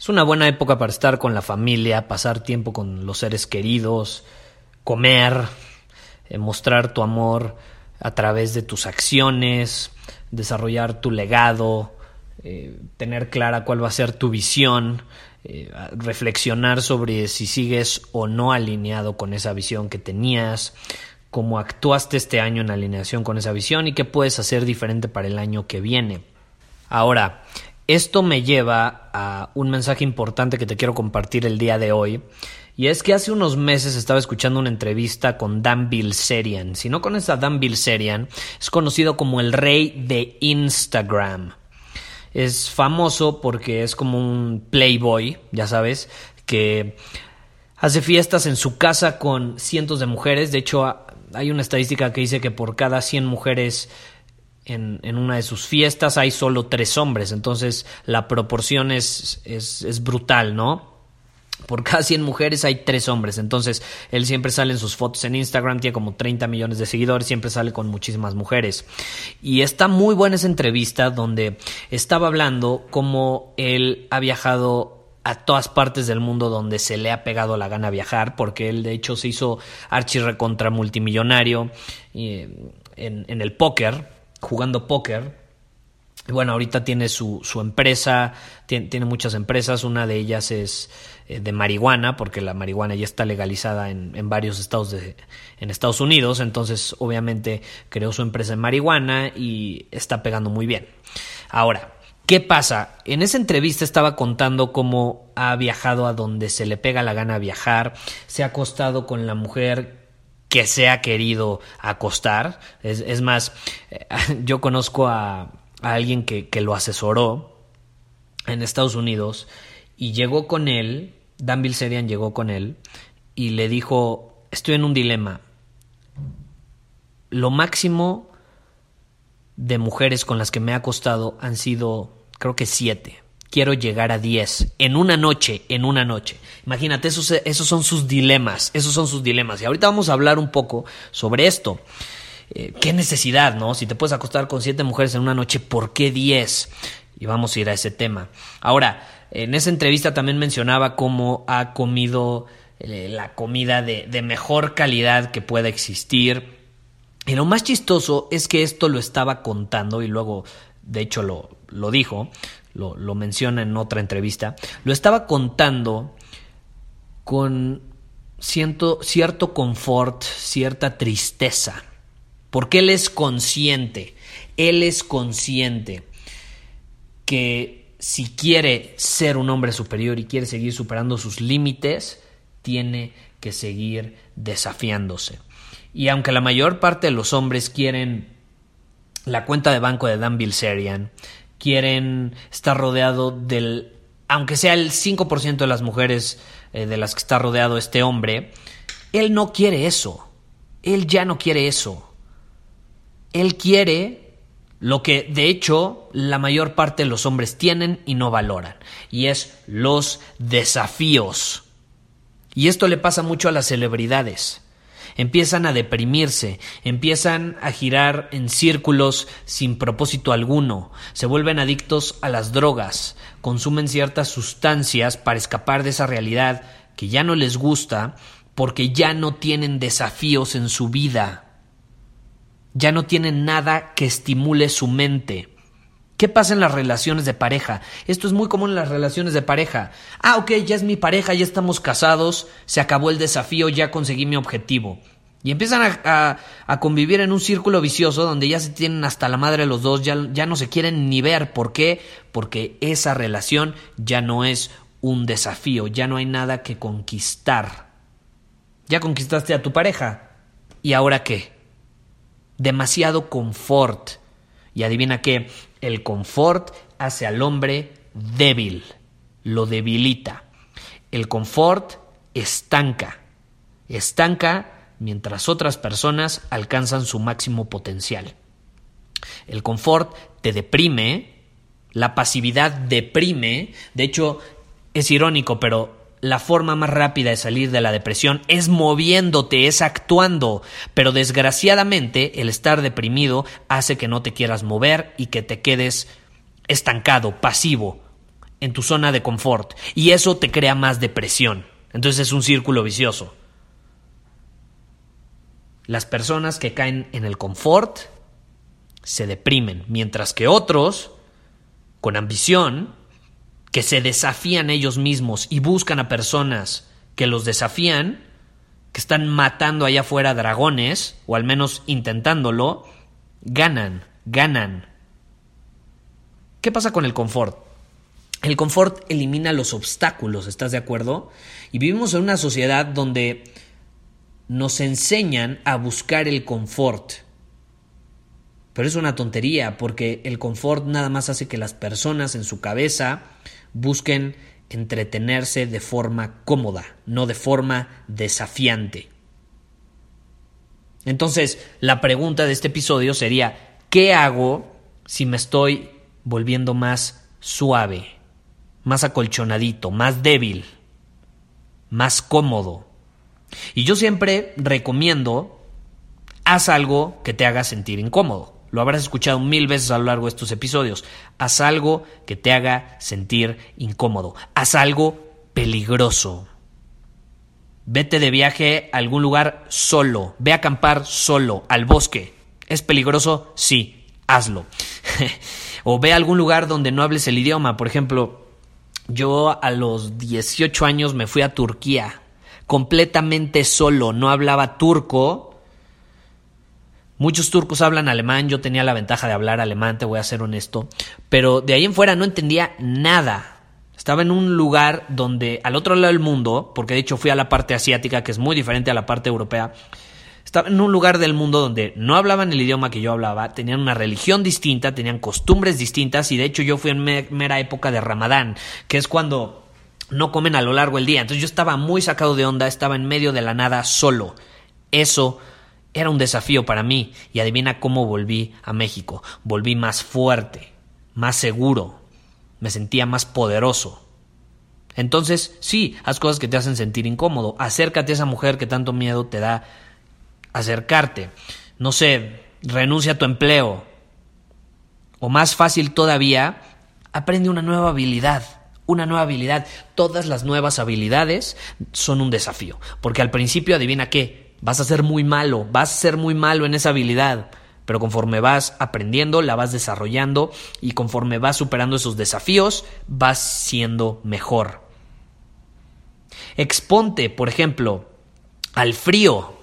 Es una buena época para estar con la familia, pasar tiempo con los seres queridos, comer, eh, mostrar tu amor a través de tus acciones, desarrollar tu legado, eh, tener clara cuál va a ser tu visión, eh, reflexionar sobre si sigues o no alineado con esa visión que tenías, cómo actuaste este año en alineación con esa visión y qué puedes hacer diferente para el año que viene. Ahora, esto me lleva a un mensaje importante que te quiero compartir el día de hoy. Y es que hace unos meses estaba escuchando una entrevista con Dan Bilzerian. Si no conoces a Dan Bilzerian, es conocido como el rey de Instagram. Es famoso porque es como un playboy, ya sabes, que hace fiestas en su casa con cientos de mujeres. De hecho, hay una estadística que dice que por cada 100 mujeres en, en, una de sus fiestas hay solo tres hombres, entonces la proporción es, es, brutal, ¿no? Por cada 100 mujeres hay tres hombres. Entonces, él siempre sale en sus fotos en Instagram, tiene como 30 millones de seguidores, siempre sale con muchísimas mujeres. Y está muy buena esa entrevista donde estaba hablando cómo él ha viajado a todas partes del mundo donde se le ha pegado la gana viajar, porque él de hecho se hizo archirrecontra multimillonario en, en el póker, jugando póker. Bueno, ahorita tiene su, su empresa, tiene, muchas empresas, una de ellas es eh, de marihuana, porque la marihuana ya está legalizada en, en, varios estados de en Estados Unidos, entonces obviamente creó su empresa en marihuana y está pegando muy bien. Ahora, ¿qué pasa? En esa entrevista estaba contando cómo ha viajado a donde se le pega la gana viajar, se ha acostado con la mujer que se ha querido acostar. Es, es más, yo conozco a, a alguien que, que, lo asesoró en Estados Unidos y llegó con él, Dan Bilzerian llegó con él y le dijo, estoy en un dilema. Lo máximo de mujeres con las que me ha acostado han sido, creo que siete quiero llegar a 10 en una noche, en una noche. Imagínate, esos, esos son sus dilemas, esos son sus dilemas. Y ahorita vamos a hablar un poco sobre esto. Eh, ¿Qué necesidad, no? Si te puedes acostar con siete mujeres en una noche, ¿por qué 10? Y vamos a ir a ese tema. Ahora, en esa entrevista también mencionaba cómo ha comido eh, la comida de, de mejor calidad que pueda existir. Y lo más chistoso es que esto lo estaba contando y luego, de hecho, lo, lo dijo lo, menciona en otra entrevista, lo estaba contando con cierto confort, cierta tristeza, porque él es consciente, él es consciente que si quiere ser un hombre superior y quiere seguir superando sus límites, tiene que seguir desafiándose. Y aunque la mayor parte de los hombres quieren la cuenta de banco de Dan Bilzerian, quieren estar rodeado del, aunque sea el 5% de las mujeres eh, de las que está rodeado este hombre, él no quiere eso. Él ya no quiere eso. Él quiere lo que de hecho la mayor parte de los hombres tienen y no valoran, y es los desafíos. Y esto le pasa mucho a las celebridades empiezan a deprimirse, empiezan a girar en círculos sin propósito alguno, se vuelven adictos a las drogas, consumen ciertas sustancias para escapar de esa realidad que ya no les gusta porque ya no tienen desafíos en su vida, ya no tienen nada que estimule su mente. ¿Qué pasa en las relaciones de pareja? Esto es muy común en las relaciones de pareja. Ah, ok, ya es mi pareja, ya estamos casados, se acabó el desafío, ya conseguí mi objetivo. Y empiezan a, convivir en un círculo vicioso donde ya se tienen hasta la madre los dos, ya, ya no se quieren ni ver. ¿Por qué? Porque esa relación ya no es un desafío, ya no hay nada que conquistar. Ya conquistaste a tu pareja. ¿Y ahora qué? Demasiado confort. Y adivina qué, el confort hace al hombre débil, lo debilita. El confort estanca, estanca mientras otras personas alcanzan su máximo potencial. El confort te deprime, la pasividad deprime, de hecho es irónico, pero la forma más rápida de salir de la depresión es moviéndote, es actuando, pero desgraciadamente el estar deprimido hace que no te quieras mover y que te quedes estancado, pasivo, en tu zona de confort, y eso te crea más depresión. Entonces es un círculo vicioso. Las personas que caen en el confort se deprimen, mientras que otros, con ambición, que se desafían ellos mismos y buscan a personas que los desafían, que están matando allá afuera dragones, o al menos intentándolo, ganan, ganan. ¿Qué pasa con el confort? El confort elimina los obstáculos, ¿estás de acuerdo? Y vivimos en una sociedad donde nos enseñan a buscar el confort. Pero es una tontería porque el confort nada más hace que las personas en su cabeza busquen entretenerse de forma cómoda, no de forma desafiante. Entonces, la pregunta de este episodio sería, ¿qué hago si me estoy volviendo más suave, más acolchonadito, más débil, más cómodo? Y yo siempre recomiendo, haz algo que te haga sentir incómodo. Lo habrás escuchado mil veces a lo largo de estos episodios. Haz algo que te haga sentir incómodo. Haz algo peligroso. Vete de viaje a algún lugar solo. Ve a acampar solo, al bosque. ¿Es peligroso? Sí, hazlo. o ve a algún lugar donde no hables el idioma. Por ejemplo, yo a los 18 años me fui a Turquía completamente solo, no hablaba turco. Muchos turcos hablan alemán, yo tenía la ventaja de hablar alemán, te voy a ser honesto, pero de ahí en fuera no entendía nada. Estaba en un lugar donde al otro lado del mundo, porque de hecho fui a la parte asiática, que es muy diferente a la parte europea, estaba en un lugar del mundo donde no hablaban el idioma que yo hablaba, tenían una religión distinta, tenían costumbres distintas y de hecho yo fui en mera época de Ramadán, que es cuando no comen a lo largo del día. Entonces yo estaba muy sacado de onda, estaba en medio de la nada solo. Eso era un desafío para mí y adivina cómo volví a México. Volví más fuerte, más seguro, me sentía más poderoso. Entonces, sí, haz cosas que te hacen sentir incómodo. Acércate a esa mujer que tanto miedo te da acercarte. No sé, renuncia a tu empleo. O más fácil todavía, aprende una nueva habilidad una nueva habilidad. Todas las nuevas habilidades son un desafío, porque al principio adivina qué, vas a ser muy malo, vas a ser muy malo en esa habilidad, pero conforme vas aprendiendo, la vas desarrollando y conforme vas superando esos desafíos, vas siendo mejor. Exponte, por ejemplo, al frío.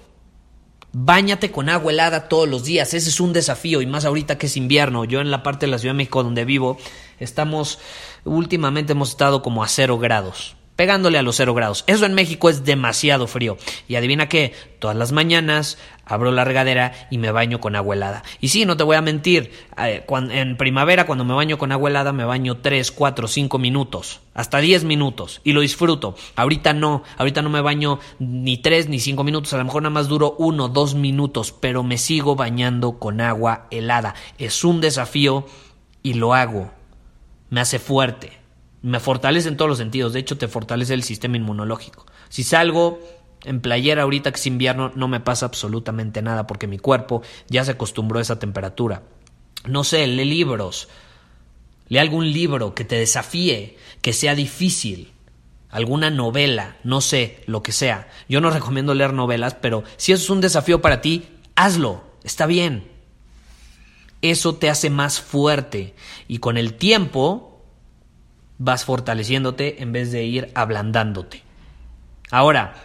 Báñate con agua helada todos los días, ese es un desafío y más ahorita que es invierno. Yo en la parte de la Ciudad de México donde vivo, estamos últimamente hemos estado como a cero grados pegándole a los cero grados. Eso en México es demasiado frío. Y adivina qué, todas las mañanas abro la regadera y me baño con agua helada. Y sí, no te voy a mentir, eh, en primavera cuando me baño con agua helada me baño 3, 4, 5 minutos, hasta 10 minutos y lo disfruto. Ahorita no, ahorita no me baño ni 3 ni 5 minutos, a lo mejor nada más duro 1, 2 minutos, pero me sigo bañando con agua helada. Es un desafío y lo hago me hace fuerte, me fortalece en todos los sentidos, de hecho te fortalece el sistema inmunológico. Si salgo en playera ahorita que es invierno no me pasa absolutamente nada porque mi cuerpo ya se acostumbró a esa temperatura. No sé, lee libros, lee algún libro que te desafíe, que sea difícil, alguna novela, no sé, lo que sea. Yo no recomiendo leer novelas, pero si eso es un desafío para ti, hazlo, está bien. Eso te hace más fuerte y con el tiempo vas fortaleciéndote en vez de ir ablandándote. Ahora,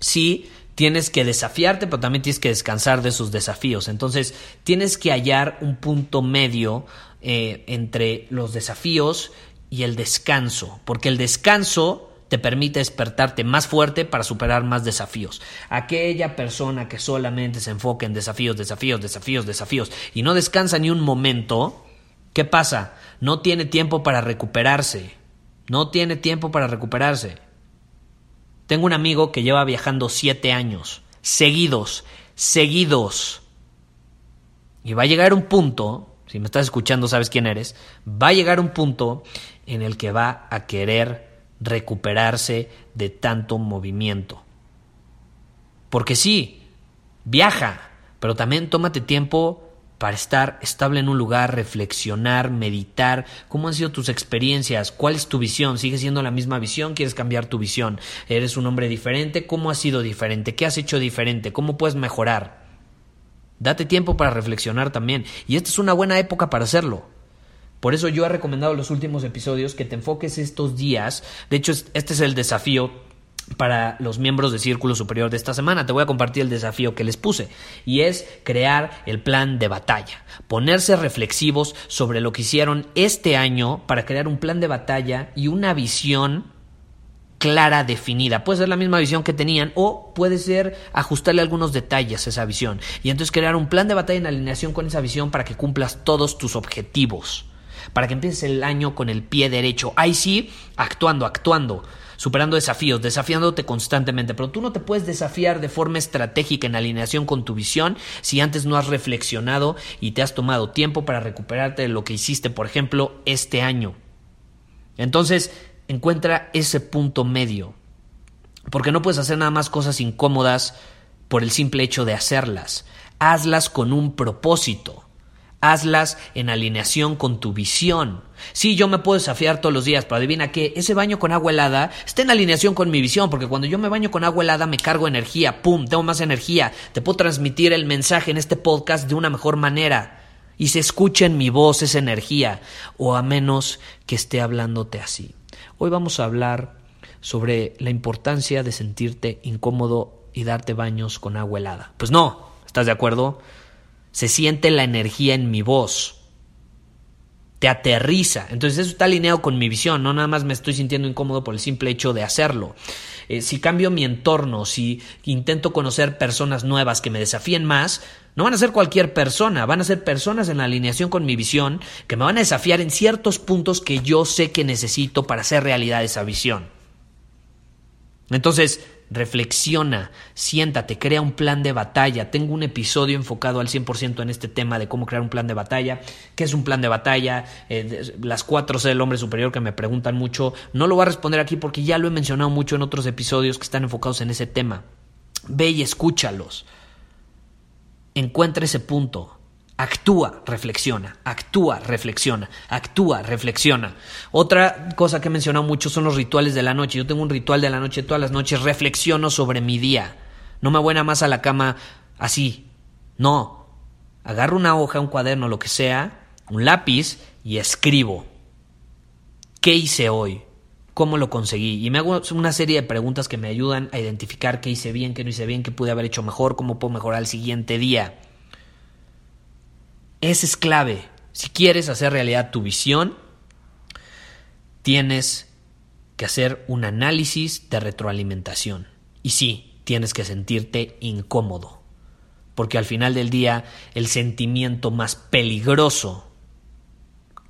sí, tienes que desafiarte, pero también tienes que descansar de esos desafíos. Entonces, tienes que hallar un punto medio eh, entre los desafíos y el descanso, porque el descanso te permite despertarte más fuerte para superar más desafíos. Aquella persona que solamente se enfoca en desafíos, desafíos, desafíos, desafíos y no descansa ni un momento, ¿qué pasa? No tiene tiempo para recuperarse. No tiene tiempo para recuperarse. Tengo un amigo que lleva viajando siete años, seguidos, seguidos. Y va a llegar un punto, si me estás escuchando sabes quién eres, va a llegar un punto en el que va a querer recuperarse de tanto movimiento. Porque sí, viaja, pero también tómate tiempo para estar estable en un lugar, reflexionar, meditar, cómo han sido tus experiencias, cuál es tu visión, sigue siendo la misma visión, quieres cambiar tu visión, eres un hombre diferente, cómo has sido diferente, qué has hecho diferente, cómo puedes mejorar. Date tiempo para reflexionar también, y esta es una buena época para hacerlo. Por eso yo he recomendado en los últimos episodios que te enfoques estos días, de hecho este es el desafío para los miembros de Círculo Superior de esta semana. Te voy a compartir el desafío que les puse y es crear el plan de batalla, ponerse reflexivos sobre lo que hicieron este año para crear un plan de batalla y una visión clara, definida. Puede ser la misma visión que tenían o puede ser ajustarle algunos detalles a esa visión y entonces crear un plan de batalla en alineación con esa visión para que cumplas todos tus objetivos, para que empieces el año con el pie derecho. Ahí sí, actuando, actuando superando desafíos, desafiándote constantemente, pero tú no te puedes desafiar de forma estratégica en alineación con tu visión si antes no has reflexionado y te has tomado tiempo para recuperarte de lo que hiciste, por ejemplo, este año. Entonces, encuentra ese punto medio, porque no puedes hacer nada más cosas incómodas por el simple hecho de hacerlas. Hazlas con un propósito. Hazlas en alineación con tu visión. Sí, yo me puedo desafiar todos los días, pero adivina que ese baño con agua helada está en alineación con mi visión, porque cuando yo me baño con agua helada me cargo energía, ¡pum! Tengo más energía, te puedo transmitir el mensaje en este podcast de una mejor manera y se escuche en mi voz esa energía, o a menos que esté hablándote así. Hoy vamos a hablar sobre la importancia de sentirte incómodo y darte baños con agua helada. Pues no, ¿estás de acuerdo? Se siente la energía en mi voz te aterriza. Entonces eso está alineado con mi visión, no nada más me estoy sintiendo incómodo por el simple hecho de hacerlo. Eh, si cambio mi entorno, si intento conocer personas nuevas que me desafíen más, no van a ser cualquier persona, van a ser personas en la alineación con mi visión que me van a desafiar en ciertos puntos que yo sé que necesito para hacer realidad esa visión. Entonces, reflexiona, siéntate, crea un plan de batalla. Tengo un episodio enfocado al 100% en este tema de cómo crear un plan de batalla. ¿Qué es un plan de batalla? Eh, las cuatro C del hombre superior que me preguntan mucho. No lo voy a responder aquí porque ya lo he mencionado mucho en otros episodios que están enfocados en ese tema. Ve y escúchalos. Encuentra ese punto. Actúa, reflexiona, actúa, reflexiona, actúa, reflexiona. Otra cosa que he mencionado mucho son los rituales de la noche. Yo tengo un ritual de la noche todas las noches, reflexiono sobre mi día. No me nada más a la cama así. No. Agarro una hoja, un cuaderno, lo que sea, un lápiz y escribo. ¿Qué hice hoy? ¿Cómo lo conseguí? Y me hago una serie de preguntas que me ayudan a identificar qué hice bien, qué no hice bien, qué pude haber hecho mejor, cómo puedo mejorar el siguiente día. Ese es clave. Si quieres hacer realidad tu visión, tienes que hacer un análisis de retroalimentación. Y sí, tienes que sentirte incómodo. Porque al final del día, el sentimiento más peligroso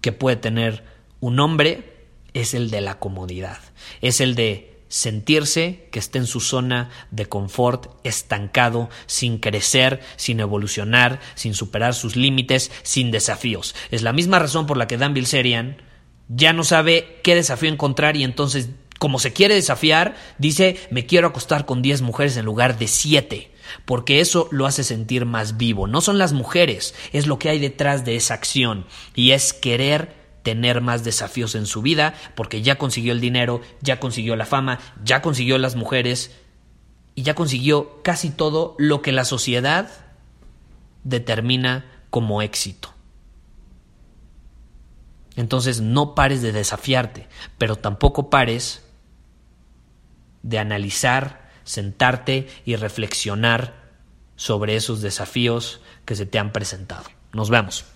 que puede tener un hombre es el de la comodidad. Es el de sentirse que está en su zona de confort, estancado, sin crecer, sin evolucionar, sin superar sus límites, sin desafíos. Es la misma razón por la que Dan Bilzerian ya no sabe qué desafío encontrar y entonces, como se quiere desafiar, dice, me quiero acostar con 10 mujeres en lugar de 7 porque eso lo hace sentir más vivo. No son las mujeres, es lo que hay detrás de esa acción y es querer tener más desafíos en su vida, porque ya consiguió el dinero, ya consiguió la fama, ya consiguió las mujeres y ya consiguió casi todo lo que la sociedad determina como éxito. Entonces no pares de desafiarte, pero tampoco pares de analizar, sentarte y reflexionar sobre esos desafíos que se te han presentado. Nos vemos.